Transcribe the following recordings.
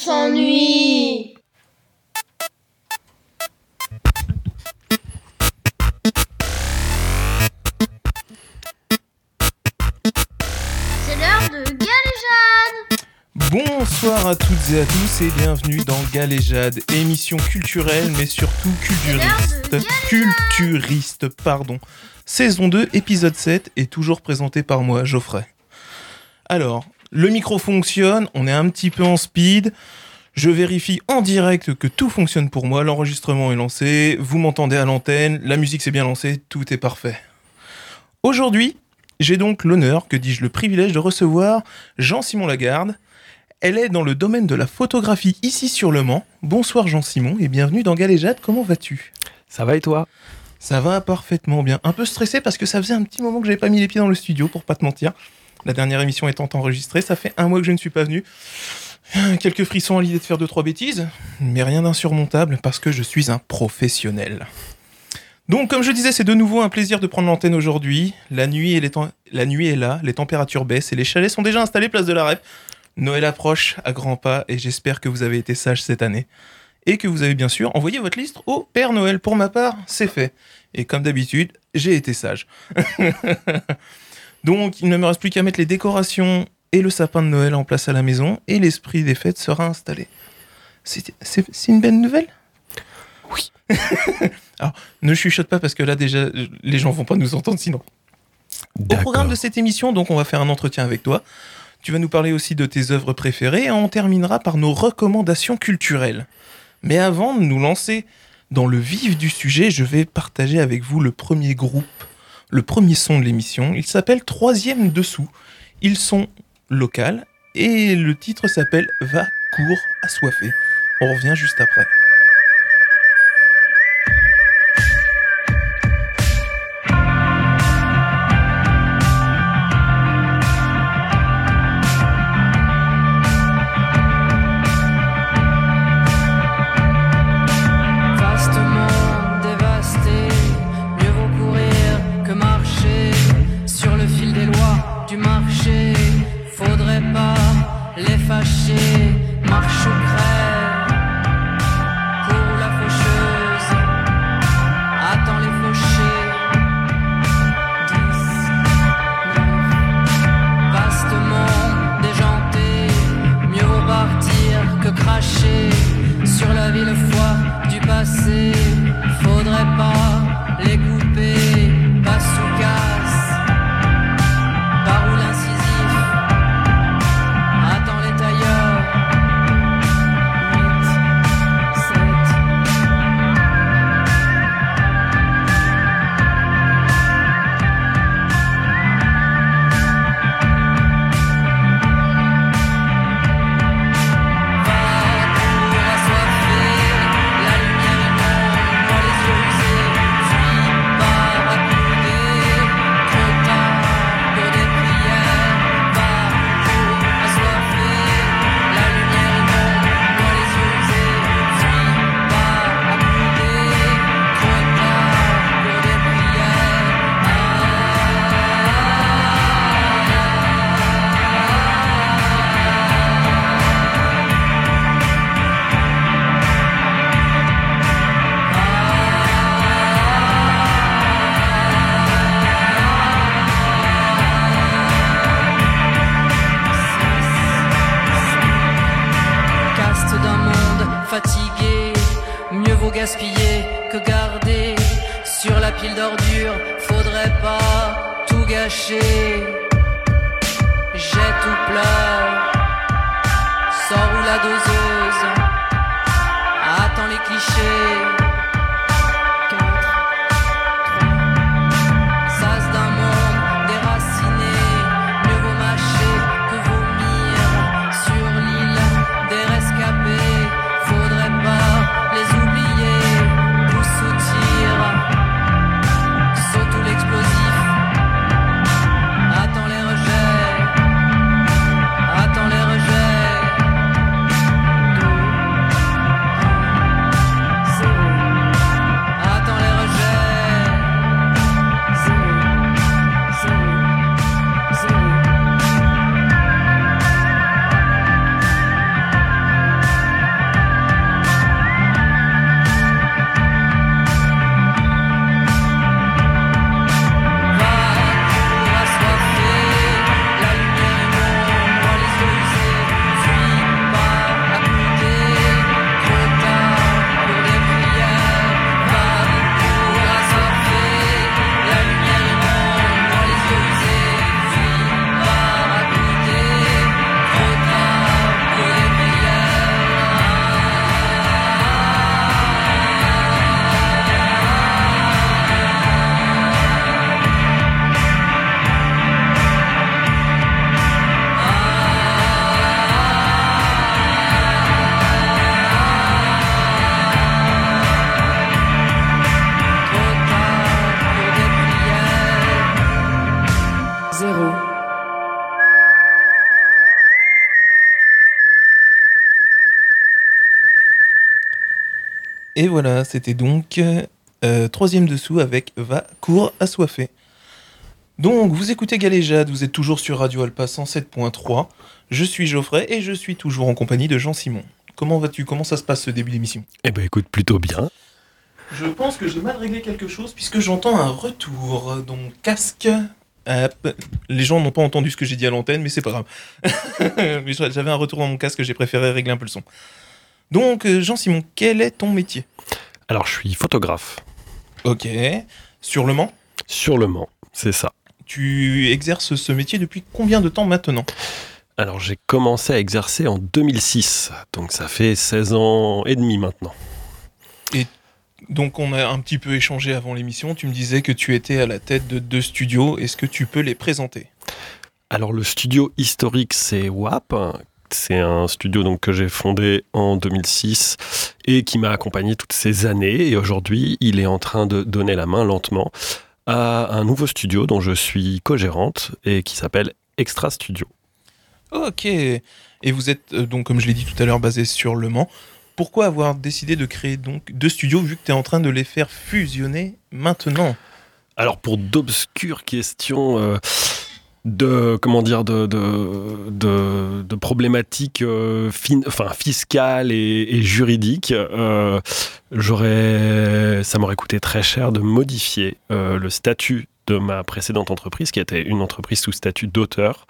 s'ennuie. C'est l'heure de Galéjade. Bonsoir à toutes et à tous et bienvenue dans Galéjade, émission culturelle mais surtout culturiste. Culturiste, pardon. Saison 2, épisode 7 et toujours présenté par moi, Geoffrey. Alors, le micro fonctionne, on est un petit peu en speed. Je vérifie en direct que tout fonctionne pour moi, l'enregistrement est lancé, vous m'entendez à l'antenne, la musique s'est bien lancée, tout est parfait. Aujourd'hui, j'ai donc l'honneur, que dis-je, le privilège de recevoir Jean-Simon Lagarde. Elle est dans le domaine de la photographie ici sur Le Mans. Bonsoir Jean-Simon et bienvenue dans Galéjade, comment vas-tu? Ça va et toi? Ça va parfaitement bien. Un peu stressé parce que ça faisait un petit moment que j'avais pas mis les pieds dans le studio, pour pas te mentir. La dernière émission étant enregistrée, ça fait un mois que je ne suis pas venu. Quelques frissons à l'idée de faire deux trois bêtises, mais rien d'insurmontable parce que je suis un professionnel. Donc, comme je disais, c'est de nouveau un plaisir de prendre l'antenne aujourd'hui. La nuit, est là, les températures baissent et les chalets sont déjà installés place de la Rep. Noël approche à grands pas et j'espère que vous avez été sages cette année. Et que vous avez bien sûr envoyé votre liste au Père Noël. Pour ma part, c'est fait. Et comme d'habitude, j'ai été sage. Donc, il ne me reste plus qu'à mettre les décorations et le sapin de Noël en place à la maison et l'esprit des fêtes sera installé. C'est une belle nouvelle? Oui. Alors, ne chuchote pas parce que là, déjà, les gens vont pas nous entendre sinon. Au programme de cette émission, donc, on va faire un entretien avec toi. Tu vas nous parler aussi de tes œuvres préférées et on terminera par nos recommandations culturelles. Mais avant de nous lancer dans le vif du sujet, je vais partager avec vous le premier groupe, le premier son de l'émission. Il s'appelle Troisième Dessous. Ils sont locaux et le titre s'appelle Va, cours, assoiffé. On revient juste après. Et voilà, c'était donc euh, troisième dessous avec Va, cours, assoiffé. Donc, vous écoutez Galéjade, vous êtes toujours sur Radio Alpa 107.3. Je suis Geoffrey et je suis toujours en compagnie de Jean-Simon. Comment vas-tu? Comment ça se passe ce début d'émission? Eh ben écoute, plutôt bien. Je pense que j'ai mal réglé quelque chose puisque j'entends un retour. Donc, casque. Hop. Les gens n'ont pas entendu ce que j'ai dit à l'antenne, mais c'est pas grave. Mais J'avais un retour dans mon casque, j'ai préféré régler un peu le son. Donc, euh, Jean-Simon, quel est ton métier? Alors je suis photographe Ok. Sur le Mans? Sur le Mans, c'est ça. Tu exerces ce métier depuis combien de temps maintenant? Alors j'ai commencé à exercer en 2006, donc ça fait 16 ans et demi maintenant. Donc on a un petit peu échangé avant l'émission, tu me disais que tu étais à la tête de deux studios, est-ce que tu peux les présenter? Alors le studio historique c'est WAP. C'est un studio donc que j'ai fondé en 2006 et qui m'a accompagné toutes ces années. Et aujourd'hui, il est en train de donner la main lentement à un nouveau studio dont je suis co-gérante et qui s'appelle Extra Studio. Ok. Et vous êtes euh, donc, comme je l'ai dit tout à l'heure, basé sur Le Mans. Pourquoi avoir décidé de créer donc deux studios vu que tu es en train de les faire fusionner maintenant? Alors pour d'obscures questions euh, de comment dire de de, de, problématiques euh, fin- enfin fiscales et, et juridiques, euh, j'aurais ça m'aurait coûté très cher de modifier euh, le statut de ma précédente entreprise qui était une entreprise sous statut d'auteur.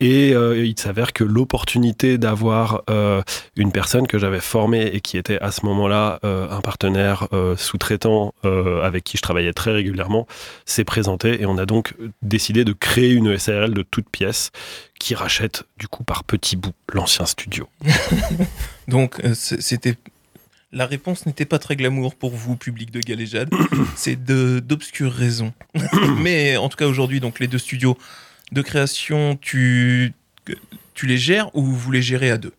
Et euh, il s'avère que l'opportunité d'avoir euh, une personne que j'avais formée et qui était à ce moment-là euh, un partenaire sous-traitant avec qui je travaillais très régulièrement s'est présentée et on a donc décidé de créer une SARL de toute pièce qui rachète du coup par petits bouts l'ancien studio. Donc c'était la réponse n'était pas très glamour pour vous, public de Galéjade. C'est d'obscures raisons. Mais en tout cas aujourd'hui, donc les deux studios de création, tu tu les gères ou vous les gérez à deux?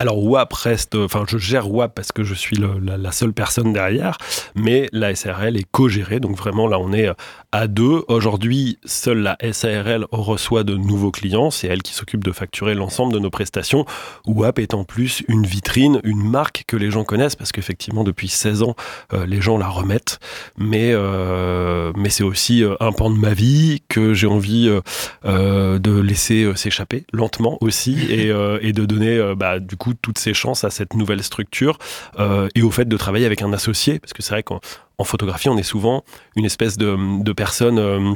Alors WAP reste, enfin je gère WAP parce que je suis la, seule personne derrière, mais la SARL est co-gérée, donc vraiment là on est euh, à deux. Aujourd'hui, seule la SARL reçoit de nouveaux clients, c'est elle qui s'occupe de facturer l'ensemble de nos prestations. WAP est en plus une vitrine, une marque que les gens connaissent parce qu'effectivement depuis 16 ans, euh, les gens la remettent, mais, euh, mais c'est aussi euh, un pan de ma vie que j'ai envie euh, euh, de laisser euh, s'échapper lentement aussi et, euh, et de donner euh, bah, du coup toutes ses chances à cette nouvelle structure euh, et au fait de travailler avec un associé parce que c'est vrai qu'en en photographie on est souvent une espèce de, de personne euh,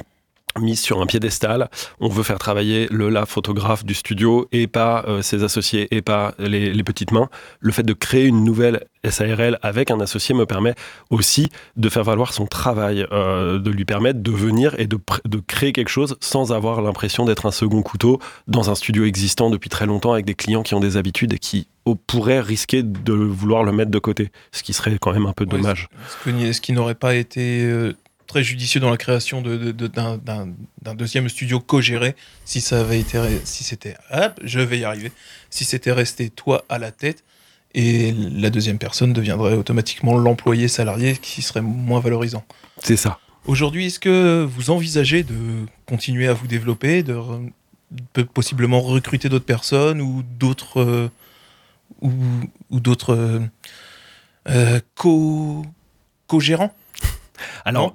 mise sur un piédestal, on veut faire travailler le la photographe du studio et pas euh, ses associés et pas les, les petites mains. Le fait de créer une nouvelle SARL avec un associé me permet aussi de faire valoir son travail, euh, de lui permettre de venir et de, de créer quelque chose sans avoir l'impression d'être un second couteau dans un studio existant depuis très longtemps avec des clients qui ont des habitudes et qui pourraient risquer de vouloir le mettre de côté, ce qui serait quand même un peu dommage. Ce qui n'aurait pas été euh, très judicieux dans la création de- de- de- d'un deuxième studio co-géré si ça avait été si c'était hop je vais y arriver si c'était resté toi à la tête et la deuxième personne deviendrait automatiquement l'employé salarié qui serait moins valorisant. C'est ça. Aujourd'hui, est-ce que vous envisagez de continuer à vous développer, de possiblement recruter d'autres personnes ou d'autres euh, ou, ou d'autres euh, euh, co co-gérants? Alors, Non.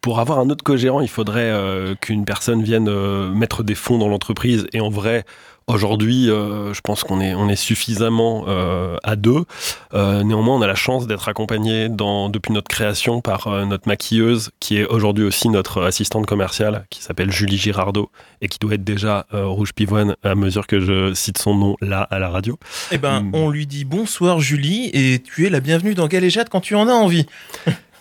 pour avoir un autre co-gérant, il faudrait euh, qu'une personne vienne euh, mettre des fonds dans l'entreprise. Et en vrai, aujourd'hui, euh, je pense qu'on est, on est suffisamment euh, à deux. Euh, néanmoins, on a la chance d'être accompagné dans, depuis notre création par notre maquilleuse, qui est aujourd'hui aussi notre assistante commerciale, qui s'appelle Julie Girardot, et qui doit être déjà rouge pivoine à mesure que je cite son nom là à la radio. Eh ben, Hmm. on lui dit bonsoir Julie et tu es la bienvenue dans Galéjade quand tu en as envie.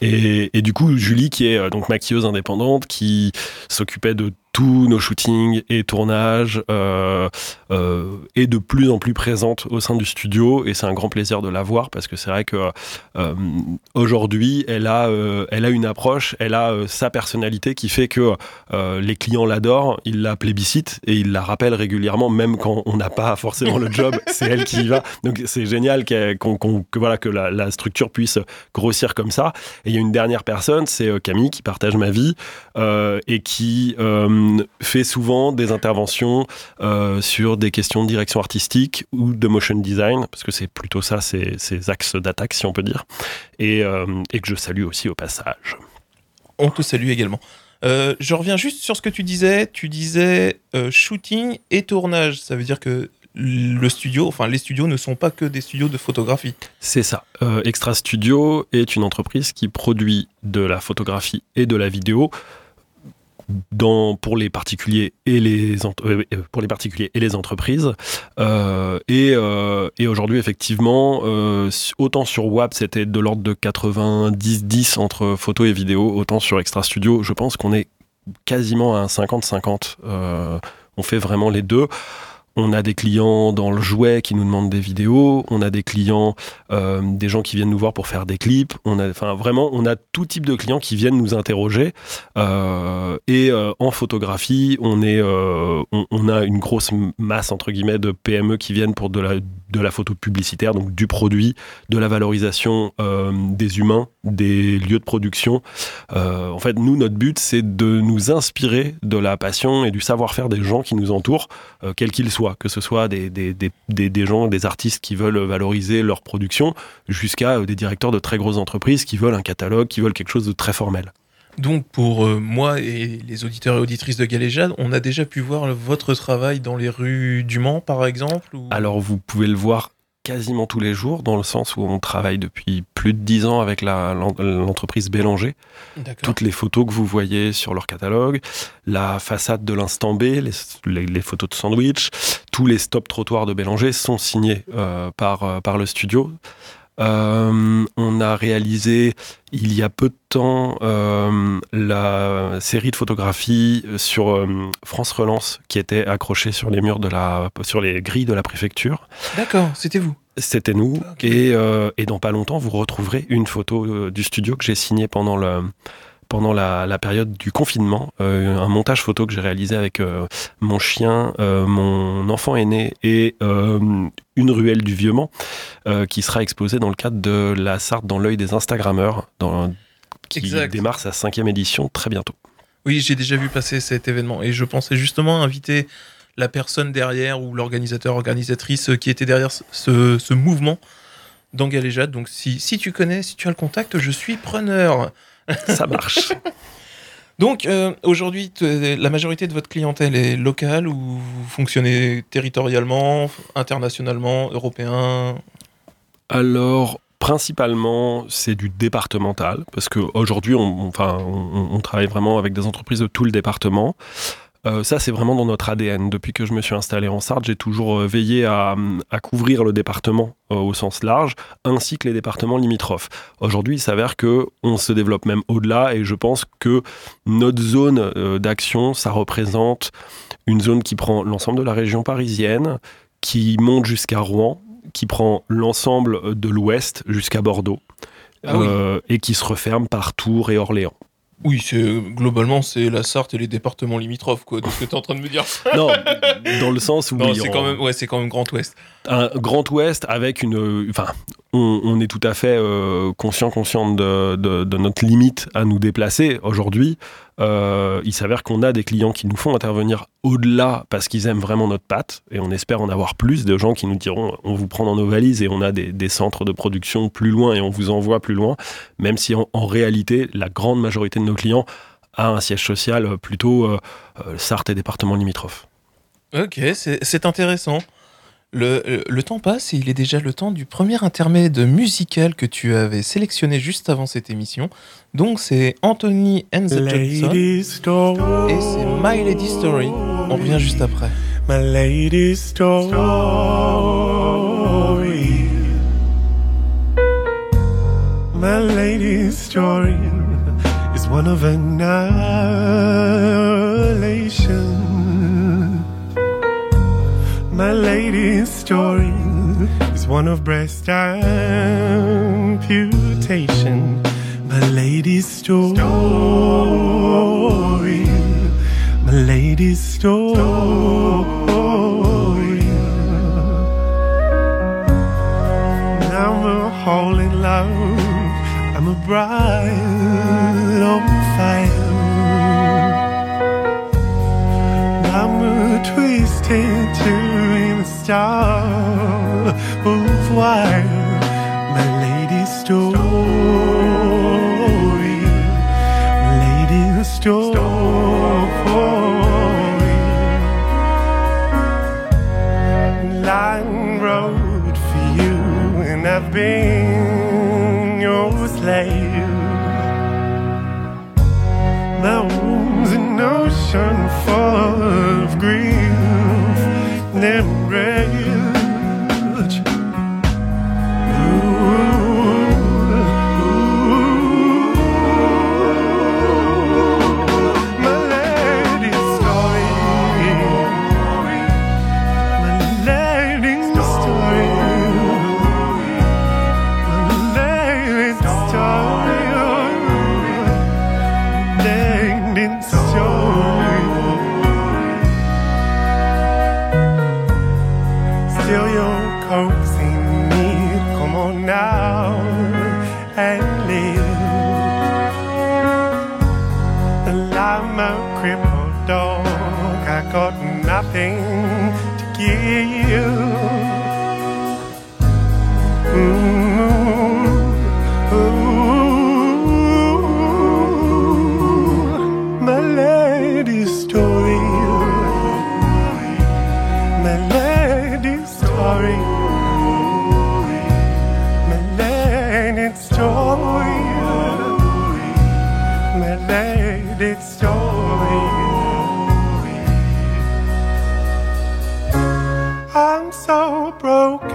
Et, du coup, Julie, qui est euh, donc maquilleuse indépendante, qui s'occupait de tous nos shootings et tournages, euh, euh, est de plus en plus présente au sein du studio. Et c'est un grand plaisir de la voir parce que c'est vrai que euh, aujourd'hui, elle a, euh, elle a une approche, elle a sa personnalité qui fait que les clients l'adorent, ils la plébiscitent et ils la rappellent régulièrement, même quand on n'a pas forcément le job, c'est elle qui y va. Donc c'est génial qu'on- que, voilà, que la, la structure puisse grossir comme ça. Et il y a une dernière personne, c'est Camille qui partage ma vie et qui, euh, euh, fait souvent des interventions euh, sur des questions de direction artistique ou de motion design, parce que c'est plutôt ça, ces, ces axes d'attaque, si on peut dire, et, euh, et que je salue aussi au passage. On te salue également. Euh, je reviens juste sur ce que tu disais. Tu disais shooting et tournage. Ça veut dire que le studio, enfin les studios ne sont pas que des studios de photographie. C'est ça. Euh, Extra Studio est une entreprise qui produit de la photographie et de la vidéo pour les particuliers et les euh, euh, pour les particuliers et les entreprises. Euh, et et aujourd'hui, effectivement, autant sur WAP, c'était de l'ordre de 90-10 entre photo et vidéo, autant sur Extra Studio, je pense qu'on est quasiment à un 50-50. Euh, on fait vraiment les deux. On a des clients dans le jouet qui nous demandent des vidéos. On a des clients, euh, des gens qui viennent nous voir pour faire des clips. On a, enfin, vraiment, on a tout type de clients qui viennent nous interroger. Euh, et euh, en photographie, on est, on a une grosse masse entre guillemets de PME qui viennent pour de la, de la photo publicitaire, donc du produit, de la valorisation euh, des humains, des lieux de production. Euh, en fait, nous, notre but, c'est de nous inspirer de la passion et du savoir-faire des gens qui nous entourent euh, quels qu'ils soient, que ce soit des, des, des, des, gens, des artistes qui veulent valoriser leur production, jusqu'à des directeurs de très grosses entreprises qui veulent un catalogue, qui veulent quelque chose de très formel. Donc pour euh, moi et les auditeurs et auditrices de Galéjade, on a déjà pu voir votre travail dans les rues du Mans, par exemple. ou- Alors, vous pouvez le voir quasiment tous les jours, dans le sens où on travaille depuis plus de dix ans avec l'entreprise Bélanger. Toutes les photos que vous voyez sur leur catalogue, la façade de l'instant B, les, les- les photos de sandwich, tous les stop trottoirs de Bélanger sont signés euh, par, euh, par le studio. Euh, on a réalisé il y a peu de temps euh, la série de photographies sur euh, France Relance qui était accrochée sur les murs de la, sur les grilles de la préfecture. D'accord, c'était vous. C'était nous. Ok. Et, et dans pas longtemps, vous retrouverez une photo du studio que j'ai signée pendant, le, pendant la, la période du confinement. Euh, un montage photo que j'ai réalisé avec euh, mon chien, euh, mon enfant aîné et une ruelle du Vieux-Mans euh, qui sera exposée dans le cadre de la Sarthe dans l'œil des Instagrammeurs, dans, qui Exact. démarre sa cinquième édition très bientôt. Oui, j'ai déjà vu passer cet événement et je pensais justement inviter la personne derrière ou l'organisateur, organisatrice qui était derrière ce, ce- ce mouvement dans Galéjade. Donc si, si tu connais, si tu as le contact, je suis preneur. Ça marche. Donc euh, aujourd'hui, la majorité de votre clientèle est locale ou vous fonctionnez territorialement, internationalement, européen? Alors, principalement, c'est du départemental, parce qu'aujourd'hui, on, enfin, on travaille vraiment avec des entreprises de tout le département. Euh, ça, c'est vraiment dans notre ADN. Depuis que je me suis installé en Sarthe, j'ai toujours euh, veillé à, à couvrir le département euh, au sens large, ainsi que les départements limitrophes. Aujourd'hui, il s'avère que on se développe même au-delà, et je pense que notre zone euh, d'action, ça représente une zone qui prend l'ensemble de la région parisienne, qui monte jusqu'à Rouen, qui prend l'ensemble de l'ouest jusqu'à Bordeaux, Ah oui. euh, et qui se referme par Tours et Orléans. Oui, c'est globalement c'est la Sarthe et les départements limitrophes quoi, de ce que tu es en train de me dire. non, dans le sens où Non, oui, c'est on- quand même ouais, c'est quand même Grand Ouest. un Grand Ouest avec une. Enfin, on, est tout à fait euh, conscient, de, notre limite à nous déplacer. Aujourd'hui, euh, il s'avère qu'on a des clients qui nous font intervenir au-delà parce qu'ils aiment vraiment notre patte et on espère en avoir plus de gens qui nous diront on vous prend dans nos valises et on a des, centres de production plus loin et on vous envoie plus loin, même si en, réalité, la grande majorité de nos clients a un siège social plutôt euh, euh, Sarthe et département limitrophes. Ok, c'est intéressant. Le, temps passe et il est déjà le temps du premier intermède musical que tu avais sélectionné juste avant cette émission. Donc c'est Anthony and the Johnson Lady story. et c'est My Lady Story. On revient juste après. My lady story. My lady story is one of annihilation. My lady's story is one of breast amputation. My lady's story. My lady's story. I'm a hole in love. I'm a bride on fire. twisted to in the star. Oh, why?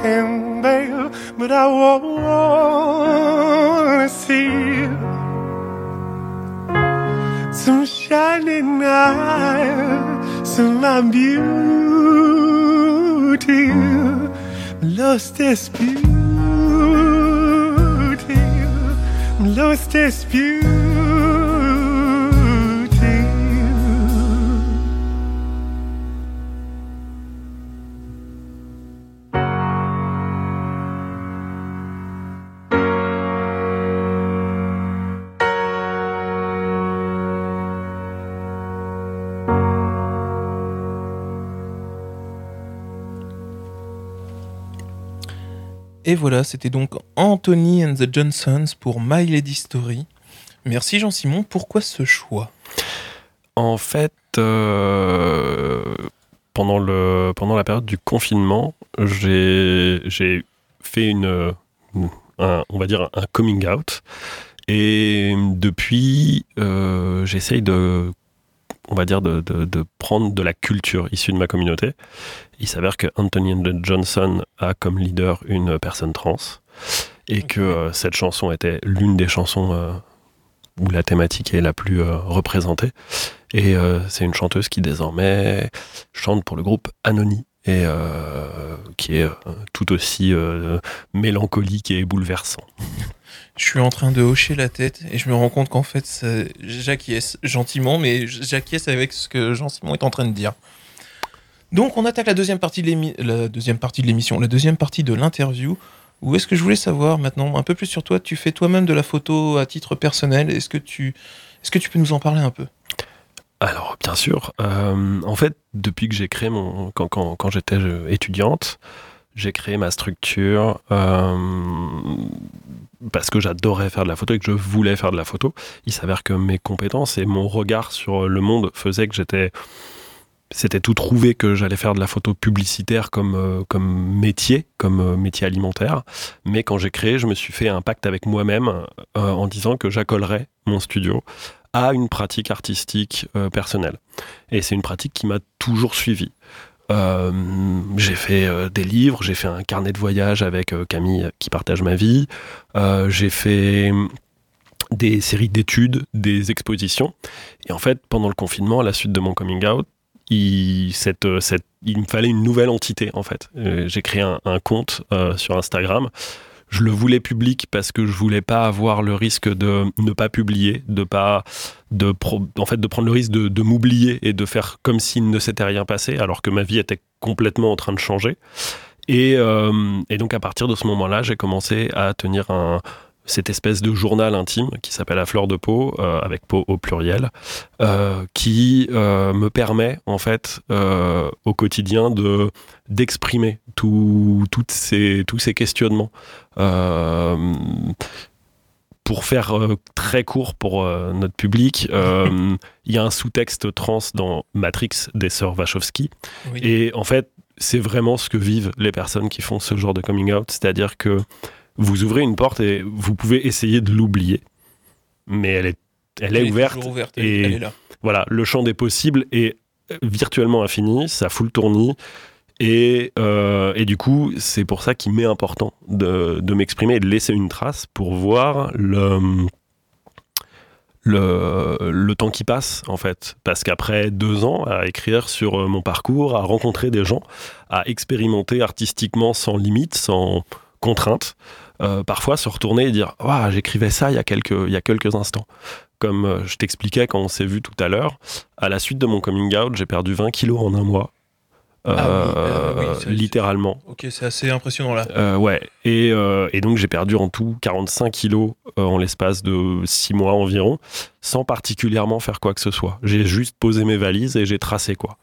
Broken, babe, but I wanna see some shining eyes, some my beauty, lost this beauty, lost this beauty. Et voilà, c'était donc Anthony and the Johnsons pour My Lady Story. Merci Jean-Simon, pourquoi ce choix? En fait, euh, pendant, le, pendant la période du confinement, j'ai fait une, un- on va dire un coming out. Et depuis, euh, j'essaye de, on va dire, de, de- de prendre de la culture issue de ma communauté. Il s'avère que Anthony Johnson a comme leader une personne trans et que euh, cette chanson était l'une des chansons euh, où la thématique est la plus euh, représentée. Et c'est une chanteuse qui désormais chante pour le groupe Anony et qui est tout aussi mélancolique et bouleversant. Je suis en train de hocher la tête et je me rends compte qu'en fait, j'acquiesce gentiment, mais j'acquiesce avec ce que Jean-Simon est en train de dire. Donc, on attaque la deuxième partie de l'émission, la deuxième partie de l'interview. Où est-ce que je voulais savoir maintenant un peu plus sur toi Tu fais toi-même de la photo à titre personnel. Est-ce que tu, est-ce que tu peux nous en parler un peu? Alors, bien sûr, euh, en fait, depuis que j'ai créé mon. Quand, quand, quand j'étais euh, étudiante, j'ai créé ma structure euh, parce que j'adorais faire de la photo et que je voulais faire de la photo. Il s'avère que mes compétences et mon regard sur le monde faisaient que j'étais. C'était tout trouvé que j'allais faire de la photo publicitaire comme, euh, comme métier, comme euh, métier alimentaire. Mais quand j'ai créé, je me suis fait un pacte avec moi-même en disant que j'accolerais mon studio à une pratique artistique personnelle. Et c'est une pratique qui m'a toujours suivi. Euh, j'ai fait euh, des livres, j'ai fait un carnet de voyage avec euh, Camille qui partage ma vie, j'ai fait hum, des séries d'études, des expositions. Et en fait, pendant le confinement, à la suite de mon coming out, il, me fallait une nouvelle entité en fait. J'ai créé un, un compte sur Instagram. Je le voulais public parce que je voulais pas avoir le risque de ne pas publier, de pas de en fait de prendre le risque de, m'oublier et de faire comme s'il ne s'était rien passé alors que ma vie était complètement en train de changer. Et, euh, et donc à partir de ce moment-là, j'ai commencé à tenir un, cette espèce de journal intime qui s'appelle À fleur de peau, euh, avec peau au pluriel, euh, qui euh, me permet en fait au quotidien de d'exprimer tout, toutes ces, tous ces questionnements. Pour faire très court pour notre public, il y a un sous-texte trans dans Matrix des sœurs Wachowski. Oui. Et en fait, c'est vraiment ce que vivent les personnes qui font ce genre de coming out. C'est-à-dire que vous ouvrez une porte et vous pouvez essayer de l'oublier. Mais elle est, elle est ouverte. toujours ouverte, et- elle est là. Voilà, le champ des possibles est virtuellement infini. Ça fout le tournis. Et, euh, et du coup, c'est pour ça qu'il m'est important de, de m'exprimer et de laisser une trace pour voir le, le, le temps qui passe, en fait. Parce qu'après deux ans à écrire sur euh, mon parcours, à rencontrer des gens, à expérimenter artistiquement sans limite, sans contrainte, euh, parfois se retourner et dire j'écrivais ça il y, a quelques, il y a quelques instants. Comme euh, je t'expliquais quand on s'est vu tout à l'heure, à la suite de mon coming out, j'ai perdu 20 kilos en un mois. Ah oui, Euh, euh, oui, littéralement. Ok, c'est assez impressionnant là. Euh, ouais, et, et donc j'ai perdu en tout 45 kilos en l'espace de 6 mois environ, sans particulièrement faire quoi que ce soit. J'ai juste posé mes valises et j'ai tracé quoi.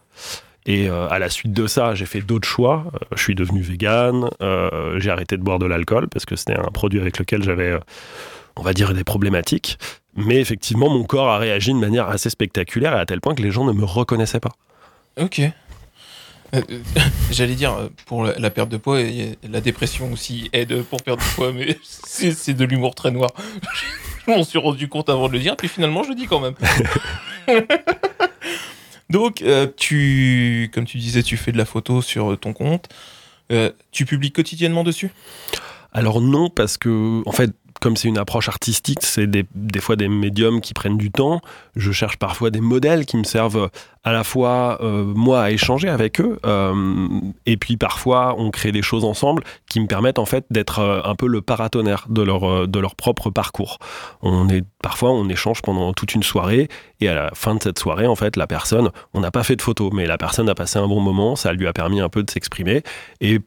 Et euh, à la suite de ça, j'ai fait d'autres choix. Euh, je suis devenu vegan, euh, j'ai arrêté de boire de l'alcool parce que c'était un produit avec lequel j'avais, on va dire, des problématiques. Mais effectivement, mon corps a réagi de manière assez spectaculaire et à tel point que les gens ne me reconnaissaient pas. Ok. Euh, J'allais dire, pour la, perte de poids, la dépression aussi aide pour perdre du poids, mais c'est c'est de l'humour très noir. je m'en suis rendu compte avant de le dire, puis finalement je le dis quand même. Donc, euh, tu, comme tu disais, tu fais de la photo sur ton compte. Euh, tu publies quotidiennement dessus? Alors non, parce que, en fait, comme c'est une approche artistique, c'est des, fois des médiums qui prennent du temps. Je cherche parfois des modèles qui me servent à la fois, euh, moi, à échanger avec eux, euh, et puis parfois, on crée des choses ensemble qui me permettent, en fait, d'être euh, un peu le paratonnerre de leur, de leur propre parcours. On est, parfois, on échange pendant toute une soirée, et à la fin de cette soirée, en fait, la personne, on n'a pas fait de photo, mais la personne a passé un bon moment, ça lui a permis un peu de s'exprimer, et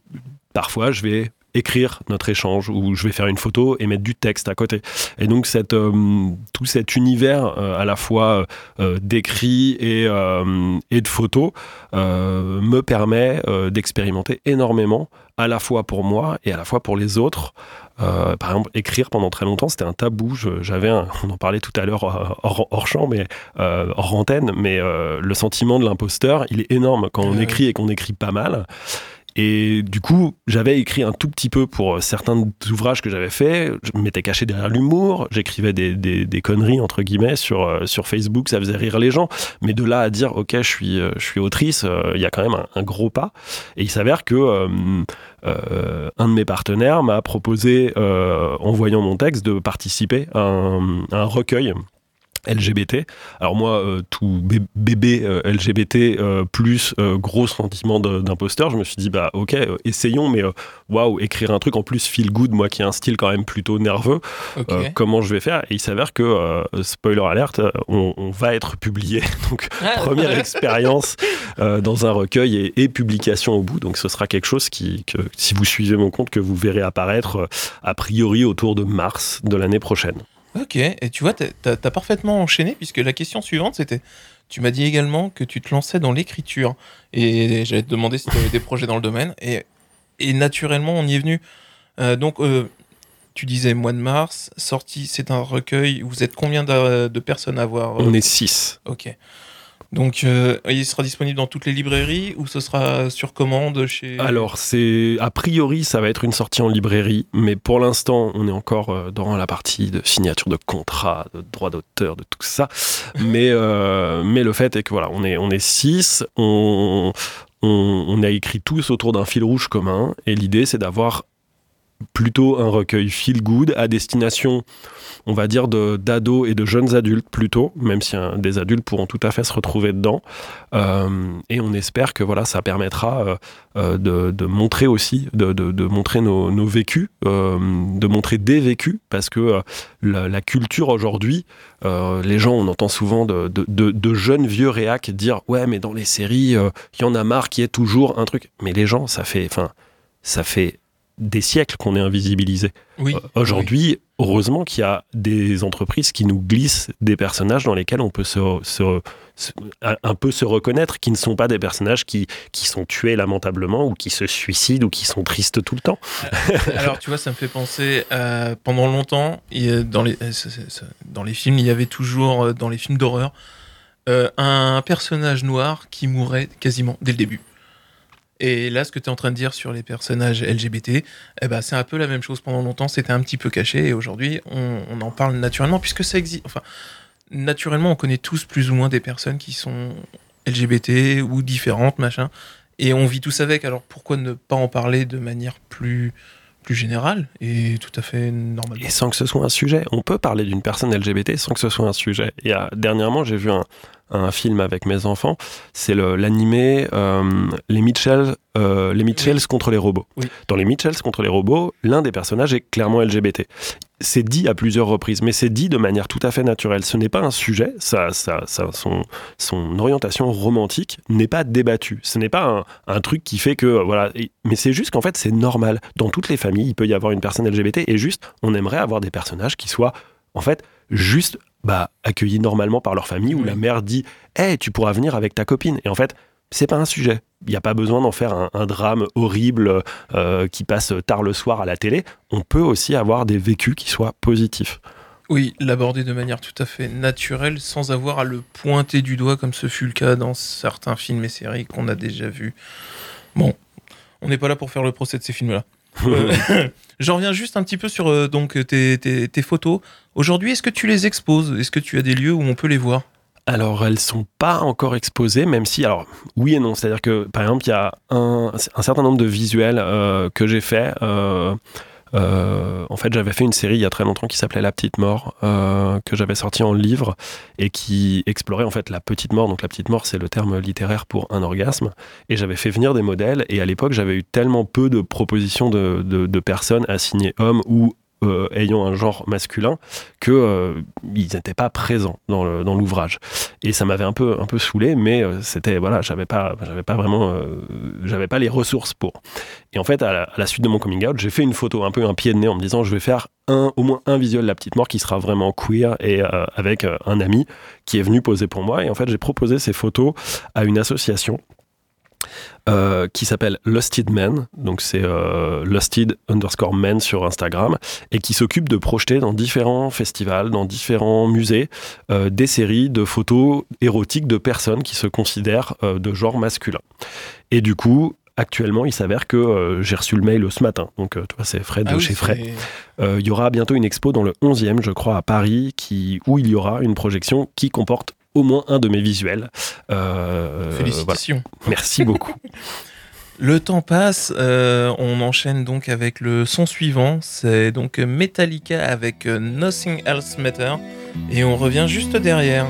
parfois, je vais écrire notre échange ou je vais faire une photo et mettre du texte à côté. Et donc cette, euh, tout cet univers euh, à la fois euh, d'écrit et, euh, et de photos me permet d'expérimenter énormément à la fois pour moi et à la fois pour les autres. Euh, par exemple, écrire pendant très longtemps, c'était un tabou. J'avais, on en parlait tout à l'heure hors, hors champ, mais euh, hors antenne, mais euh, le sentiment de l'imposteur, il est énorme quand on Ouais. écrit et qu'on écrit pas mal. Et du coup, j'avais écrit un tout petit peu pour euh, certains ouvrages que j'avais faits. Je m'étais caché derrière l'humour. J'écrivais des, des, conneries, entre guillemets, sur, euh, sur Facebook. Ça faisait rire les gens. Mais de là à dire, OK, je suis, euh, je suis autrice, il y a quand même un, gros pas. Et il s'avère que un de mes partenaires m'a proposé, en voyant mon texte, de participer à un recueil. LGBT. Alors moi, euh, tout bé- bébé euh, LGBT euh, plus gros sentiment d'imposteur, je me suis dit bah ok, essayons, mais waouh, écrire un truc en plus feel good, moi qui ai un style quand même plutôt nerveux, comment je vais faire? Et il s'avère que spoiler alerte, on, on va être publié. Donc Ah, première expérience dans un recueil et, et publication au bout. Donc ce sera quelque chose qui, que, si vous suivez mon compte, que vous verrez apparaître a priori autour de mars de l'année prochaine. Ok, et tu vois, t'as parfaitement enchaîné puisque la question suivante c'était, tu m'as dit également que tu te lançais dans l'écriture et j'allais te demander si tu avais des projets dans le domaine et, et naturellement on y est venu. Euh, donc euh, tu disais mois de mars, sorti, c'est un recueil, vous êtes combien de, de personnes à voir euh, On est six. Ok. Donc euh, il sera disponible dans toutes les librairies ou ce sera sur commande chez... Alors, c'est a priori, ça va être une sortie en librairie, mais pour l'instant, on est encore euh, dans la partie de signature de contrat, de droit d'auteur, de tout ça. mais, euh, mais le fait est que voilà, on est, on est six, on, on, on a écrit tous autour d'un fil rouge commun, et l'idée, c'est d'avoir plutôt un recueil feel good à destination, on va dire, d'ados et de jeunes adultes plutôt, même si hein, des adultes pourront tout à fait se retrouver dedans. Euh, et on espère que voilà, ça permettra euh, euh, de, de montrer aussi, de, de- montrer nos, vécus, de montrer des vécus, parce que la, culture aujourd'hui, les gens, on entend souvent de, jeunes vieux réacs dire ouais, mais dans les séries, il y en a marre qu'il y ait toujours un truc. Mais les gens, ça fait, enfin, ça fait des siècles qu'on est invisibilisé. Oui. Euh, Aujourd'hui, heureusement qu'il y a des entreprises qui nous glissent des personnages dans lesquels on peut se, se- se- un peu se reconnaître, qui ne sont pas des personnages qui, qui sont tués lamentablement ou qui se suicident ou qui sont tristes tout le temps. Alors, tu vois, ça me fait penser, euh, pendant longtemps, dans, les, euh, dans les films, il y avait toujours, euh, dans les films d'horreur, euh, un personnage noir qui mourait quasiment dès le début. Et là, ce que tu es en train de dire sur les personnages LGBT, eh ben, c'est un peu la même chose. Pendant longtemps, c'était un petit peu caché, et aujourd'hui, on, en parle naturellement, puisque ça existe. Enfin, naturellement, on connaît tous plus ou moins des personnes qui sont LGBT ou différentes, machin, et on vit tous avec. Alors, pourquoi ne pas en parler de manière plus plus générale et tout à fait normale. Et sans que ce soit un sujet. On peut parler d'une personne LGBT sans que ce soit un sujet. A, dernièrement, j'ai vu un, un film avec mes enfants. C'est le- l'animé euh, Les Mitchells, euh, les Mitchells contre les robots. Oui. Dans les Mitchells contre les robots, l'un des personnages est clairement LGBT. C'est dit à plusieurs reprises, mais c'est dit de manière tout à fait naturelle. Ce n'est pas un sujet, ça, ça, ça- son, son orientation romantique n'est pas débattue. Ce n'est pas un, un truc qui fait que euh, voilà, et- mais c'est juste qu'en fait c'est normal. Dans toutes les familles, il peut y avoir une personne LGBT et juste, on aimerait avoir des personnages qui soient en fait juste bah, accueillis normalement par leur famille où la mère dit, hey, tu pourras venir avec ta copine. Et en fait, c'est pas un sujet. Il n'y a pas besoin d'en faire un, un drame horrible euh, qui passe tard le soir à la télé. On peut aussi avoir des vécus qui soient positifs. Oui, l'aborder de manière tout à fait naturelle sans avoir à le pointer du doigt comme ce fut le cas dans certains films et séries qu'on a déjà vus. Bon, on n'est pas là pour faire le procès de ces films-là. J'en reviens juste un petit peu sur euh, donc tes, photos. Aujourd'hui, est-ce que tu les exposes? Est-ce que tu as des lieux où on peut les voir? Alors, elles sont pas encore exposées, même si, alors, oui et non. C'est-à-dire que, par exemple, il y a un, certain nombre de visuels euh, que j'ai fait. euh, euh, en fait, j'avais fait une série il y a très longtemps qui s'appelait La Petite Mort, euh, que j'avais sorti en livre et qui explorait en fait la petite mort. Donc, la petite mort, c'est le terme littéraire pour un orgasme. Et j'avais fait venir des modèles. Et à l'époque, j'avais eu tellement peu de propositions de, de- de personnes assignées hommes ou euh, ayant un genre masculin que euh, ils n'étaient pas présents dans l'ouvrage. Et ça m'avait un peu un peu saoulé mais euh, c'était voilà j'avais pas j'avais pas vraiment j'avais pas les ressources pour. Et en fait à la, à la suite de mon coming out j'ai fait une photo un peu un pied de nez en me disant je vais faire un au moins un visuel de la petite mort qui sera vraiment queer et avec un ami qui est venu poser pour moi. Et en fait j'ai proposé ces photos à une association euh, qui s'appelle Lusted Men, donc c'est euh, Lusted underscore Men sur Instagram, et qui s'occupe de projeter dans différents festivals, dans différents musées, euh, des séries de photos érotiques de personnes qui se considèrent euh, de genre masculin. Et du coup, actuellement, il s'avère que euh, j'ai reçu le mail ce matin, donc euh, tu vois, c'est Fred de Ah oui, chez Fred. Euh, il y aura bientôt une expo dans le 11e, je crois, à Paris, qui, où il y aura une projection qui comporte au moins un de mes visuels. Euh, voilà. Félicitations. Merci beaucoup. Le temps passe, euh, on enchaîne donc avec le son suivant, c'est donc Metallica avec euh, Nothing Else Matter, et on revient juste derrière.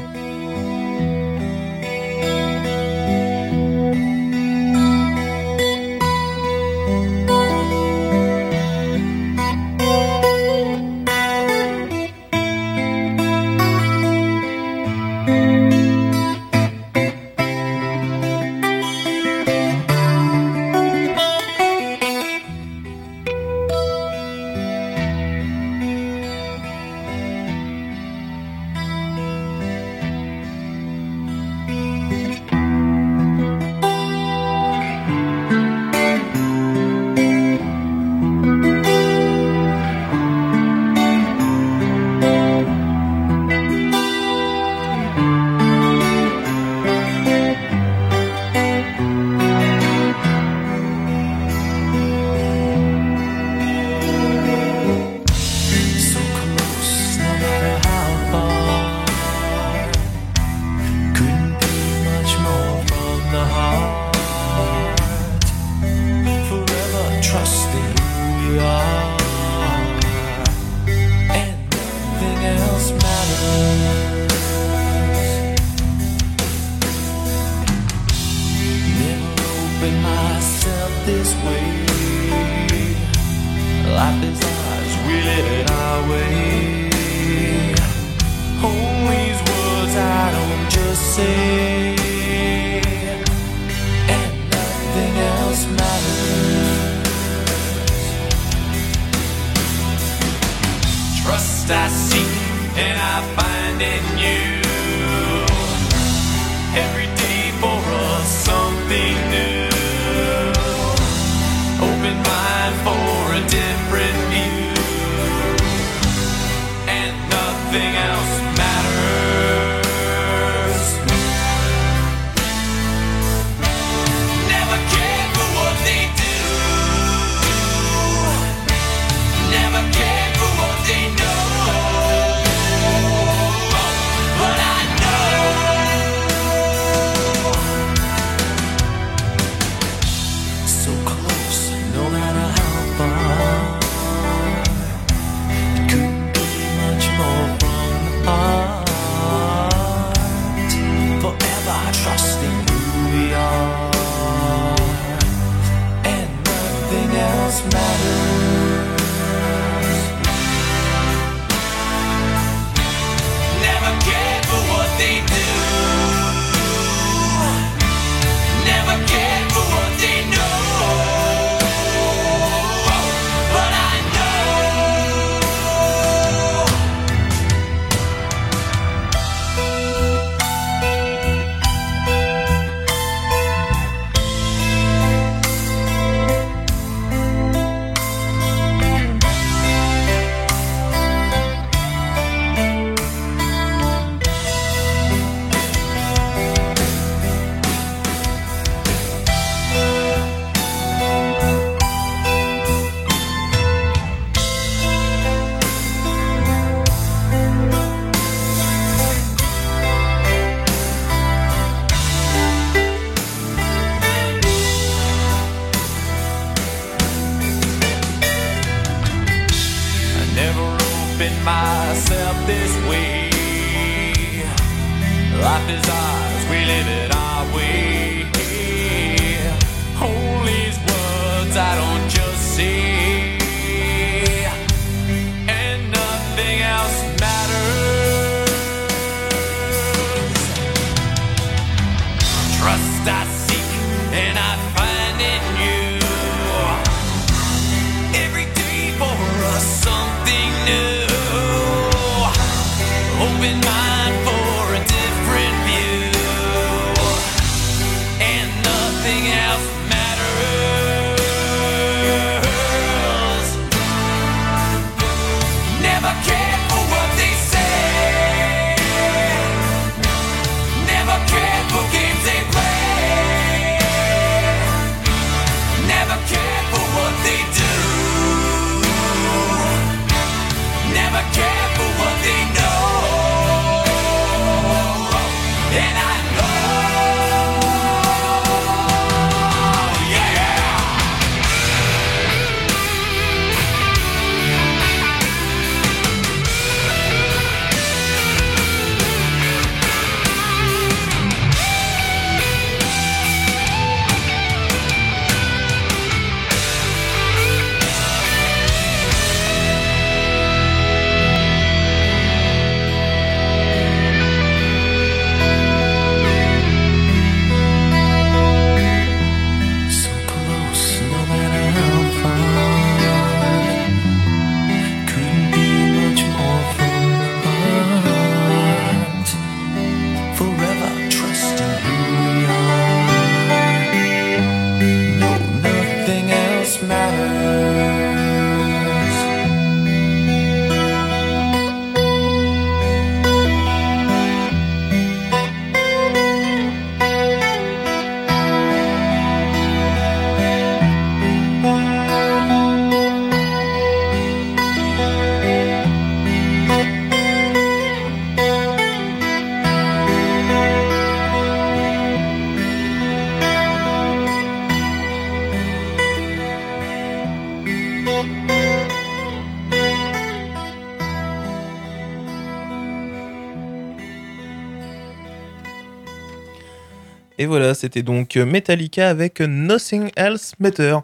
Et voilà, c'était donc Metallica avec Nothing Else Matter.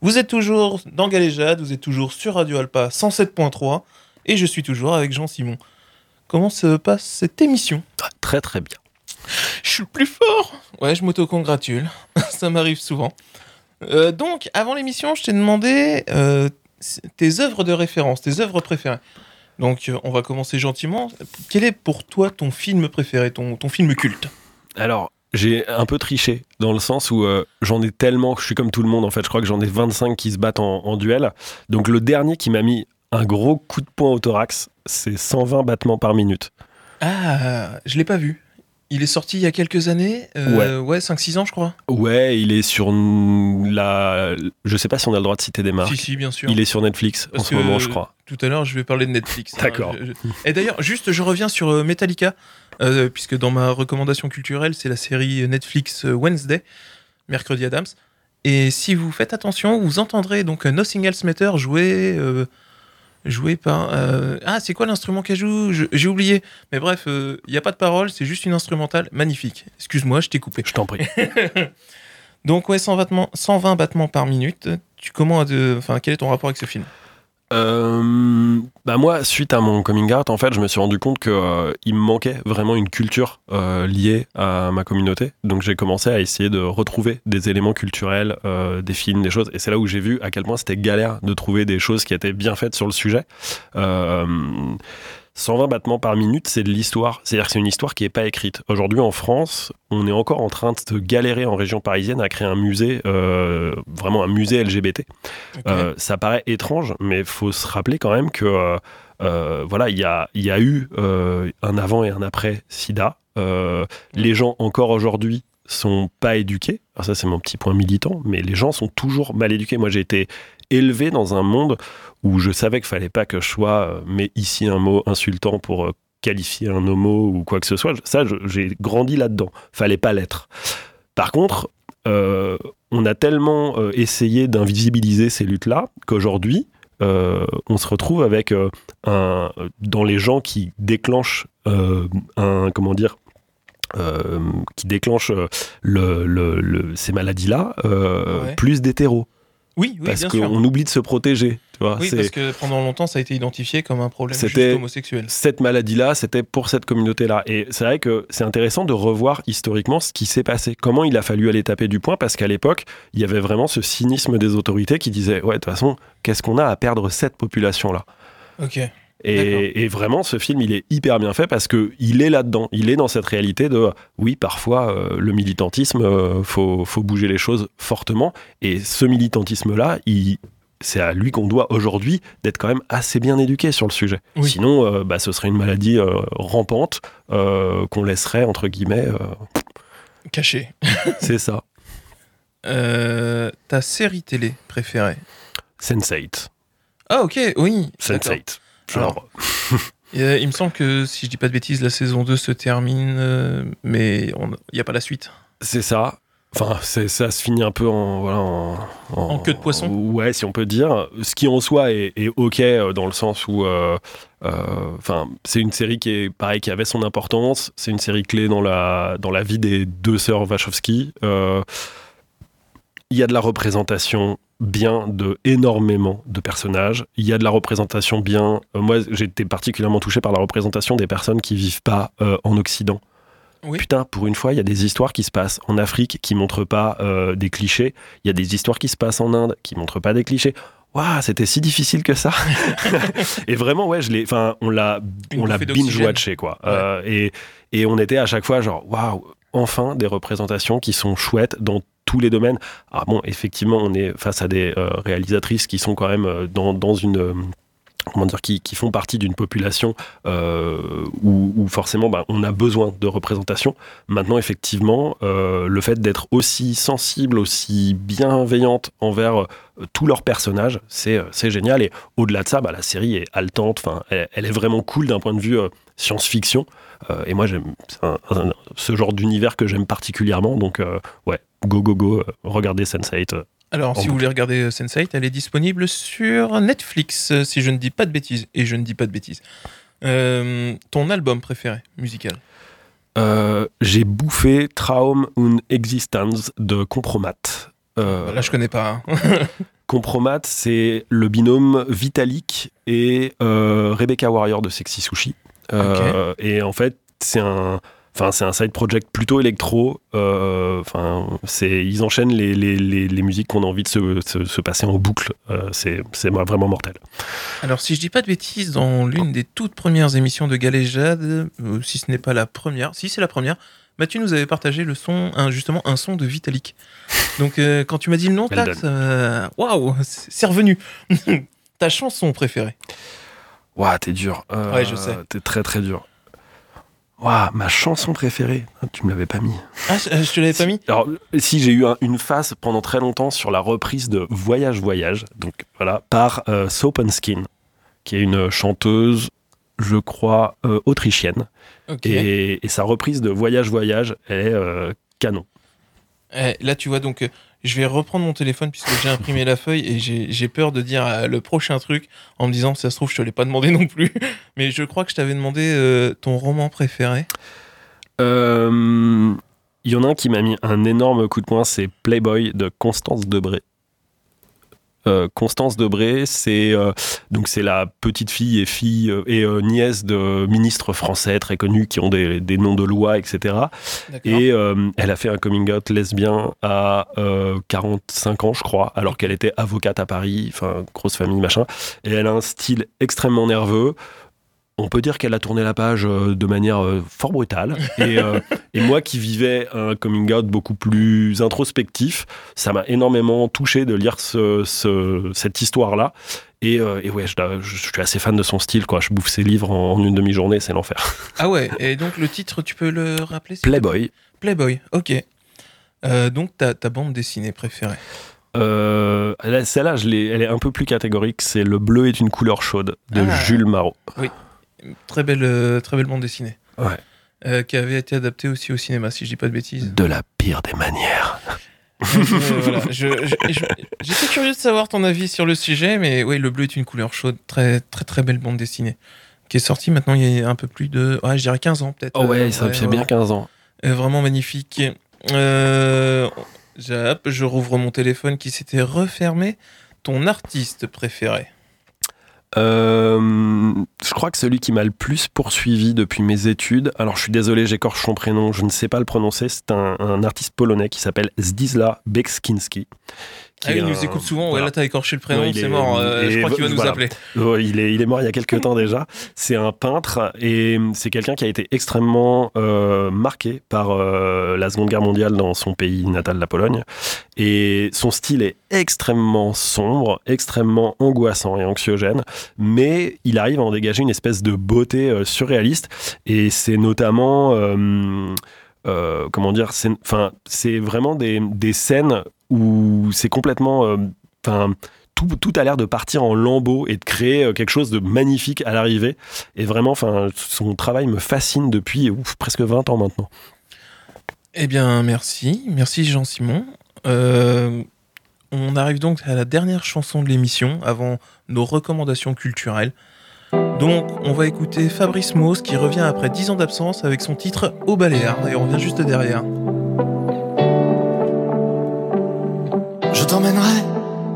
Vous êtes toujours dans Galéjade, vous êtes toujours sur Radio Alpa 107.3 et je suis toujours avec Jean-Simon. Comment se passe cette émission? Très très bien. Je suis le plus fort Ouais, je m'auto-congratule. Ça m'arrive souvent. Euh, donc, avant l'émission, je t'ai demandé euh, tes œuvres de référence, tes œuvres préférées. Donc, euh, on va commencer gentiment. Quel est pour toi ton film préféré, ton, ton film culte? Alors, j'ai un peu triché dans le sens où euh, j'en ai tellement que je suis comme tout le monde en fait. Je crois que j'en ai 25 qui se battent en, en duel. Donc le dernier qui m'a mis un gros coup de poing au thorax, c'est 120 battements par minute. Ah, je l'ai pas vu. Il est sorti il y a quelques années. euh, ouais. 5-6 ans, je crois. Ouais, il est sur la. Je sais pas si on a le droit de citer des marques. Si, si, bien sûr. Il est sur Netflix Parce en ce moment, je crois. Tout à l'heure, je vais parler de Netflix. D'accord. Je- Et d'ailleurs, juste, je reviens sur euh, Metallica, euh, puisque dans ma recommandation culturelle, c'est la série Netflix euh, Wednesday, Mercredi Adams. Et si vous faites attention, vous entendrez donc Nothing Else Matter joué, euh, joué par. euh, Ah, c'est quoi l'instrument qu'elle joue? J'ai oublié. Mais bref, il n'y a pas de parole, c'est juste une instrumentale magnifique. Excuse-moi, je t'ai coupé. Je t'en prie. Donc, ouais, 120 battements, 120 battements par minute. Tu comment. Enfin, quel est ton rapport avec ce film? Euh, bah moi, suite à mon coming out, en fait, je me suis rendu compte que euh, il me manquait vraiment une culture euh, liée à ma communauté. Donc j'ai commencé à essayer de retrouver des éléments culturels, des films, des choses. Et c'est là où j'ai vu à quel point c'était galère de trouver des choses qui étaient bien faites sur le sujet. Euh, 120 battements par minute, c'est de l'histoire. C'est-à-dire que c'est une histoire qui n'est pas écrite. Aujourd'hui, en France, on est encore en train de galérer en région parisienne à créer un musée, euh, vraiment un musée LGBT. Euh, ça paraît étrange, mais il faut se rappeler quand même que euh, voilà, il y a, y a eu un avant et un après SIDA. Les gens encore aujourd'hui sont pas éduqués. Alors ça, c'est mon petit point militant, mais les gens sont toujours mal éduqués. Moi, j'ai été élevé dans un monde où je savais qu'il fallait pas que je sois, euh, mais ici un mot insultant pour euh, qualifier un homo ou quoi que ce soit. Ça, j'ai grandi là-dedans. Fallait pas l'être. Par contre, euh, on a tellement euh, essayé d'invisibiliser ces luttes-là qu'aujourd'hui, euh, on se retrouve avec un, dans les gens qui déclenchent un comment dire qui déclenchent le, le- le- ces maladies-là, Ouais. plus d'hétéros. Oui, oui, parce qu'on oublie de se protéger. Tu vois, Oui, c'est- parce que pendant longtemps, ça a été identifié comme un problème juste homosexuel. cette maladie-là, c'était pour cette communauté-là. Et c'est vrai que c'est intéressant de revoir historiquement ce qui s'est passé. Comment il a fallu aller taper du poing, parce qu'à l'époque, il y avait vraiment ce cynisme des autorités qui disaient Ouais, de toute façon, qu'est-ce qu'on a à perdre cette population-là? Ok. Et, et vraiment, ce film, il est hyper bien fait parce que il est là-dedans. Il est dans cette réalité de oui, parfois, euh, le militantisme, euh, faut, faut bouger les choses fortement. Et ce militantisme-là, il- c'est à lui qu'on doit aujourd'hui d'être quand même assez bien éduqué sur le sujet. Oui. Sinon, euh, bah, ce serait une maladie euh, rampante euh, qu'on laisserait, entre guillemets. euh, Caché. c'est ça. Ta série télé préférée? Sense8. Ah, ok, oui. d'accord. Sense8. Genre, euh, il me semble que, si je dis pas de bêtises, la saison 2 se termine, euh, mais il n'y a pas la suite. C'est ça. Enfin, ça se finit un peu en, voilà, en, En queue de poisson Ouais, si on peut dire. Ce qui en soi est, est ok euh, dans le sens où, euh, euh, enfin, c'est une série qui est pareil, qui avait son importance. C'est une série clé dans la dans la vie des deux sœurs Wachowski. Euh, Il y a de la représentation bien de énormément de personnages. Il y a de la représentation bien. euh, moi, j'ai été particulièrement touché par la représentation des personnes qui vivent pas euh, en Occident. Oui. Putain, pour une fois, il y a des histoires qui se passent en Afrique qui montrent pas euh, des clichés. Il y a des histoires qui se passent en Inde qui montrent pas des clichés. Waouh, c'était si difficile que ça. et vraiment, ouais, je l'ai. Enfin, on l'a, on l'a binge watché quoi. Euh, et et on était à chaque fois genre waouh, enfin des représentations qui sont chouettes dans tous les domaines. Ah bon, effectivement, on est face à des euh, réalisatrices qui sont quand même euh, dans, dans une euh, comment dire, qui, qui font partie d'une population où, forcément bah, on a besoin de représentation. Maintenant, effectivement, le fait d'être aussi sensible, aussi bienveillante envers tous leurs personnages, c'est génial. Et au-delà de ça, bah, la série est haletante. Elle, elle est vraiment cool d'un point de vue science-fiction. Euh, et moi, j'aime c'est un- un- ce genre d'univers que j'aime particulièrement. Donc, euh, ouais, go, go, go, euh, regardez Sense8. euh, Alors, si vous voulez regarder euh, Sense8, elle est disponible sur Netflix, si je ne dis pas de bêtises. Et je ne dis pas de bêtises. Euh, ton album préféré musical Euh, j'ai bouffé Traum und Existenz de Compromat. Euh, Là, je connais pas. hein. Compromat, c'est le binôme Vitalik et Rebecca Warrior de Sexy Sushi. Euh, Et en fait, c'est un, Enfin, c'est un side project plutôt électro. euh, Enfin, c'est ils enchaînent les, les, les, les musiques qu'on a envie de se, se, se passer en boucle. Euh, c'est c'est vraiment mortel. Alors, si je dis pas de bêtises, dans l'une des toutes premières émissions de Galéjade, si ce n'est pas la première, si c'est la première, Mathieu nous avait partagé le son, un- justement un son de Vitalik. Donc, euh, quand tu m'as dit le nom, waouh, c'est c'est revenu. Ta chanson préférée Waouh, t'es dur. Euh, Ouais, je sais. T'es très très dur. Waouh, ma chanson préférée. Ah, Tu me l'avais pas mis. Ah, je, je te l'avais pas mis Alors, si j'ai eu un- une phase pendant très longtemps sur la reprise de Voyage Voyage, donc voilà, par euh, Soap and Skin, qui est une chanteuse, je crois, euh, autrichienne. Ok. Et, et sa reprise de Voyage Voyage elle est euh, canon. Eh, là, tu vois, donc, euh, je vais reprendre mon téléphone puisque j'ai imprimé la feuille et j'ai peur de dire euh, le prochain truc en me disant, ça se trouve, je te l'ai pas demandé non plus. Mais je crois que je t'avais demandé euh, ton roman préféré. Euh, Il y en a un qui m'a mis un énorme coup de poing, c'est Playboy de Constance Debré. Euh, Constance Debré, c'est euh, donc c'est la petite fille et fille euh, et euh, nièce de ministres français très connus qui ont des, des noms de loi, etc. Et elle a fait un coming out lesbien à euh, 45 ans, je crois, alors qu'elle était avocate à Paris, enfin, grosse famille, machin. Et elle a un style extrêmement nerveux. On peut dire qu'elle a tourné la page euh, de manière euh, fort brutale. Et, euh, et moi qui vivais un coming out beaucoup plus introspectif, ça m'a énormément touché de lire ce- ce- cette histoire-là. Et, euh, et ouais, je, suis assez fan de son style. Quoi. Je bouffe ses livres en, en une demi-journée, c'est l'enfer. Ah ouais, et donc le titre, tu peux le rappeler Playboy. Playboy, ok. Euh, donc ta, ta bande dessinée préférée? Euh, là, Celle-là, elle est un peu plus catégorique. C'est Le bleu est une couleur chaude de Ah. Jules Marot. Très belle, euh, très belle bande dessinée. Ouais. Euh, qui avait été adaptée aussi au cinéma, si je dis pas de bêtises. De la pire des manières. Euh, voilà, je- je- je- J'étais curieux de savoir ton avis sur le sujet, mais oui, le bleu est une couleur chaude. Très, très, très belle bande dessinée. Qui est sortie maintenant il y a un peu plus de. Ouais, je dirais 15 ans peut-être. Oh ouais, Euh, ça fait ouais. bien 15 ans. Vraiment magnifique. Euh, je rouvre mon téléphone qui s'était refermé. Ton artiste préféré Euh, je crois que celui qui m'a le plus poursuivi depuis mes études, alors je suis désolé, j'écorche son prénom, je ne sais pas le prononcer, c'est un, artiste polonais qui s'appelle Zdisla Bekskinski. Ah, il nous écoute souvent. Ouais, voilà. là, t'as écorché le prénom, Ouais, il c'est est- mort. Euh, je crois qu'il va nous voilà. appeler. Ouais, il, est, il est mort il y a quelques temps déjà. C'est un peintre et c'est quelqu'un qui a été extrêmement euh, marqué par euh, la Seconde Guerre mondiale dans son pays natal, la Pologne. Et son style est extrêmement sombre, extrêmement angoissant et anxiogène, mais il arrive à en dégager une espèce de beauté surréaliste. Et c'est notamment... euh, comment dire, c'est, enfin, c'est vraiment des, des scènes où c'est complètement, euh, tout, tout a l'air de partir en lambeaux et de créer euh, quelque chose de magnifique à l'arrivée. Et vraiment, son travail me fascine depuis presque 20 ans maintenant. Eh bien, merci. Merci, Jean-Simon. Euh, on arrive donc à la dernière chanson de l'émission avant nos recommandations culturelles. Donc, on va écouter Fabrice Mose qui revient après 10 ans d'absence avec son titre Au Baléares et on revient juste derrière. T'emmènerai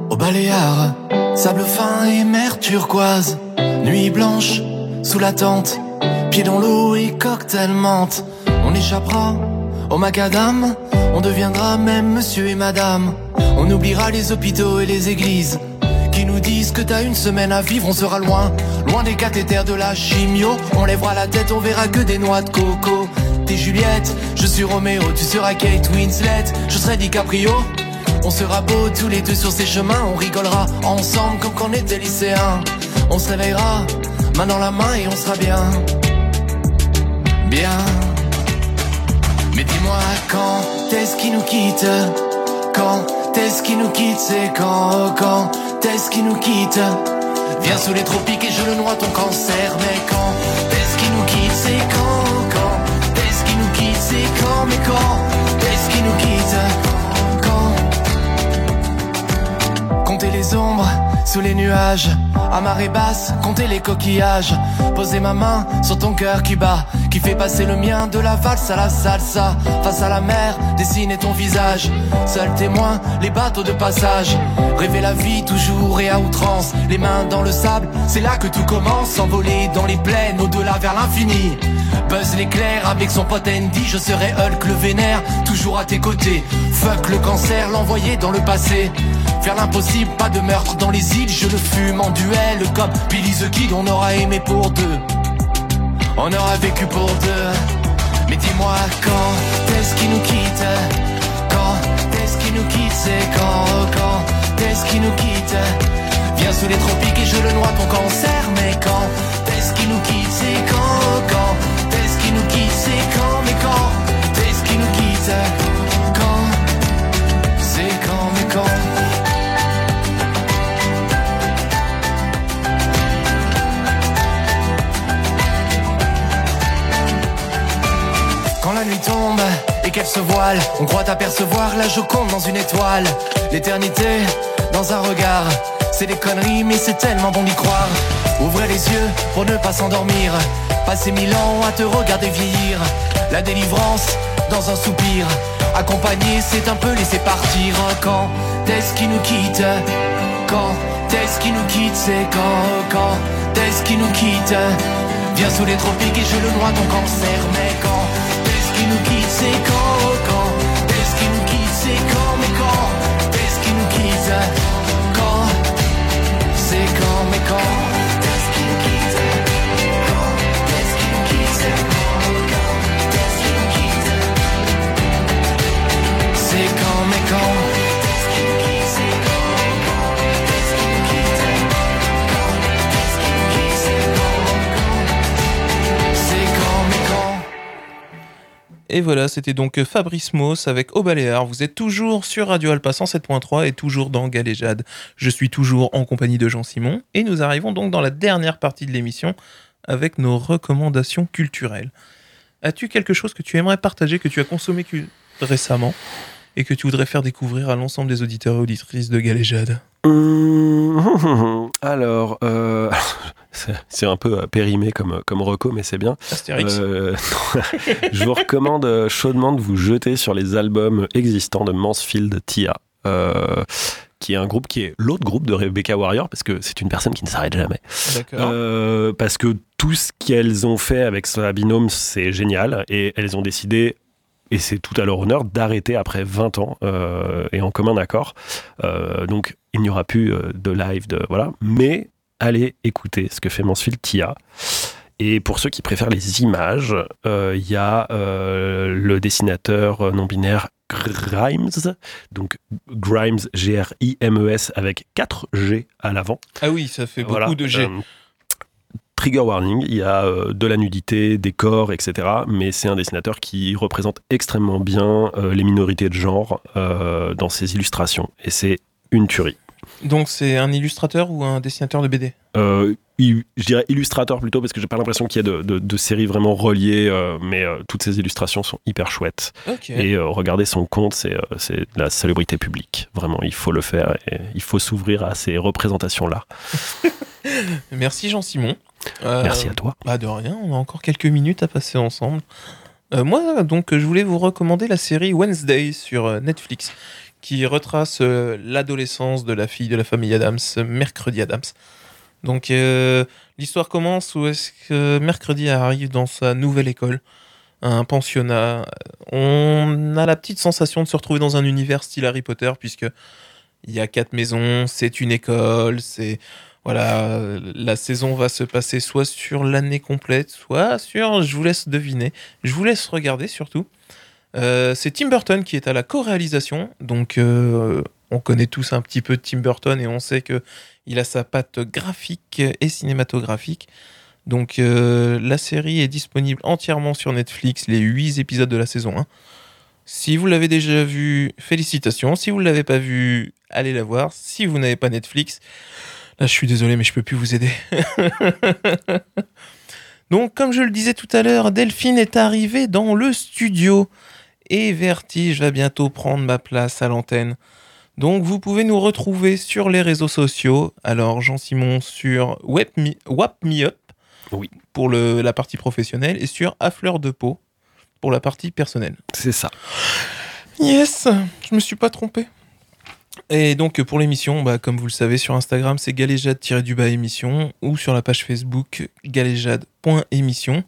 au Baléares, sable fin et mer turquoise, nuit blanche sous la tente, pieds dans l'eau et cocktail menthe. On échappera au macadam, on deviendra même monsieur et madame. On oubliera les hôpitaux et les églises qui nous disent que t'as une semaine à vivre, on sera loin, loin des cathéters de la chimio. On lèvera la tête, on verra que des noix de coco. T'es Juliette, je suis Roméo, tu seras Kate Winslet, je serai DiCaprio. On sera beaux tous les deux sur ces chemins, on rigolera ensemble comme quand on était lycéens. On se réveillera, main dans la main et on sera bien. Bien. Mais dis-moi quand est-ce qu'il nous quitte? Quand est-ce qu'il nous quitte? C'est quand, quand est-ce qu'il nous quitte? Viens sous les tropiques et je le noie ton cancer. Mais quand est-ce qu'il nous quitte? C'est quand, quand est-ce qu'il nous quitte? C'est quand, mais quand est-ce qu'il nous quitte? Quand Compter les ombres sous les nuages À marée basse, compter les coquillages. Poser ma main sur ton cœur qui bat. Qui fait passer le mien de la valse à la salsa. Face à la mer, dessiner ton visage. Seul témoin, les bateaux de passage. Rêver la vie toujours et à outrance. Les mains dans le sable, c'est là que tout commence. S'envoler dans les plaines, au-delà vers l'infini. Buzz l'éclair avec son pote Andy, je serai Hulk le vénère, toujours à tes côtés. Fuck le cancer, l'envoyer dans le passé. Faire l'impossible, pas de meurtre dans les îles, je le fume en duel comme Billy the Kid, on aura aimé pour deux. On aura vécu pour deux. Mais dis-moi quand est-ce qu'il nous quitte? Quand est-ce qu'il nous quitte? C'est quand, quand est-ce qu'il nous quitte? Viens sous les tropiques et je le noie ton cancer. Mais quand est-ce qu'il nous quitte? C'est quand, quand est-ce qu'il nous quitte? C'est quand, mais quand est-ce qu'il nous quitte? Quand C'est quand, mais quand? La nuit tombe et qu'elle se voile, on croit apercevoir la Joconde dans une étoile. L'éternité dans un regard, c'est des conneries, mais c'est tellement bon d'y croire. Ouvrez les yeux pour ne pas s'endormir. Passer mille ans à te regarder vieillir. La délivrance dans un soupir. Accompagné, c'est un peu laisser partir. Quand est-ce qu'il nous quitte? Quand est-ce qu'il nous quitte? C'est quand, quand est-ce qu'il nous quitte? Viens sous les tropiques et je le noie ton cancer. Mais quand nous quitte C'est quand, quand est-ce qu'il nous C'est quand, mais quand est-ce qu'il C'est quand, mais quand Et voilà, c'était donc Fabrice Mauss avec Au Baléares. Vous êtes toujours sur Radio Alpa 107.3 et toujours dans Galéjade. Je suis toujours en compagnie de Jean Simon et nous arrivons donc dans la dernière partie de l'émission avec nos recommandations culturelles. As-tu quelque chose que tu aimerais partager, que tu as consommé récemment et que tu voudrais faire découvrir à l'ensemble des auditeurs et auditrices de Galéjade? Hum, Alors, euh, c'est un peu euh, périmé comme, comme reco, mais c'est bien. Astérix Euh, je vous recommande euh, chaudement de vous jeter sur les albums existants de Mansfield Tia. euh, qui est un groupe qui est l'autre groupe de Rebecca Warrior, parce que c'est une personne qui ne s'arrête jamais. Euh, parce que tout ce qu'elles ont fait avec sa binôme, c'est génial. Et elles ont décidé, et c'est tout à leur honneur, d'arrêter après 20 ans euh, et en commun accord. Euh, donc, il n'y aura plus euh, de live, de, voilà. Mais allez écouter ce que fait Mansfield Tia. Et pour ceux qui préfèrent les images, euh, il y a euh, le dessinateur non-binaire Grimes, donc Grimes, G-R-I-M-E-S, avec 4 G à l'avant. ah oui, ça fait beaucoup Voilà. de G. Euh, trigger warning, il y a de la nudité, des corps, etc. Mais c'est un dessinateur qui représente extrêmement bien les minorités de genre dans ses illustrations. Et c'est une tuerie. Donc c'est un illustrateur ou un dessinateur de BD Euh, il- je dirais illustrateur plutôt parce que j'ai pas l'impression qu'il y ait de, de- de séries vraiment reliées, euh, mais euh, toutes ces illustrations sont hyper chouettes. Et regardez son compte, c'est de la célébrité publique. Vraiment, il faut le faire et il faut s'ouvrir à ces représentations-là. Merci Jean-Simon. Merci à toi. Bah de rien, on a encore quelques minutes à passer ensemble. Moi, donc, je voulais vous recommander la série Wednesday sur Netflix, qui retrace euh, l'adolescence de la fille de la famille Adams, Mercredi Adams. Donc, euh, l'histoire commence où est-ce que Mercredi arrive dans sa nouvelle école, un pensionnat. On a la petite sensation de se retrouver dans un univers style Harry Potter, puisque il y a quatre maisons, c'est une école, c'est voilà, la saison va se passer soit sur l'année complète, soit sur, je vous laisse deviner, je vous laisse regarder surtout. Euh, c'est Tim Burton qui est à la co-réalisation, donc euh, on connaît tous un petit peu Tim Burton et on sait que il a sa patte graphique et cinématographique. Donc euh, la série est disponible entièrement sur Netflix, les 8 épisodes de la saison 1. Si vous l'avez déjà vu, félicitations. Si vous ne l'avez pas vu, allez la voir. Si vous n'avez pas Netflix, Là, je suis désolé, mais je peux plus vous aider. Donc, comme je le disais tout à l'heure, Delphine est arrivée dans le studio et Vertige va bientôt prendre ma place à l'antenne. Donc vous pouvez nous retrouver sur les réseaux sociaux. Alors Jean-Simon sur WebMe, Wap Me Up Oui. pour le- la partie professionnelle et sur À Fleur de Peau pour la partie personnelle. C'est ça. Yes, je me suis pas trompé. Et donc pour l'émission, bah, comme vous le savez, sur Instagram, c'est galéjade-du-bas émission ou sur la page Facebook galéjade.émission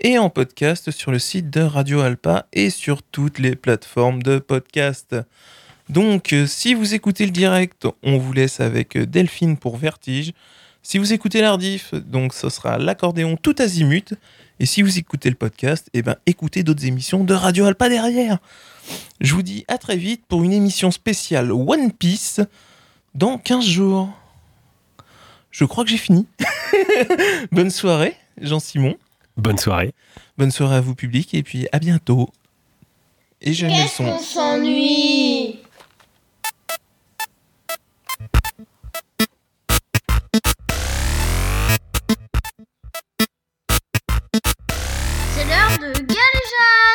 et en podcast sur le site de Radio Alpa et sur toutes les plateformes de podcast. Donc euh, si vous écoutez le direct, on vous laisse avec euh, Delphine pour Vertige. Si vous écoutez l'ardif, donc ce sera l'accordéon tout azimut. Et si vous écoutez le podcast, eh ben écoutez d'autres émissions de Radio Alpa derrière. Je vous dis à très vite pour une émission spéciale One Piece dans 15 jours. Je crois que j'ai fini. Bonne soirée, Jean-Simon. Bonne soirée. Bonne soirée à vous, public, et puis à bientôt. Et j'aime le son. On s'ennuie? C'est l'heure de galéjade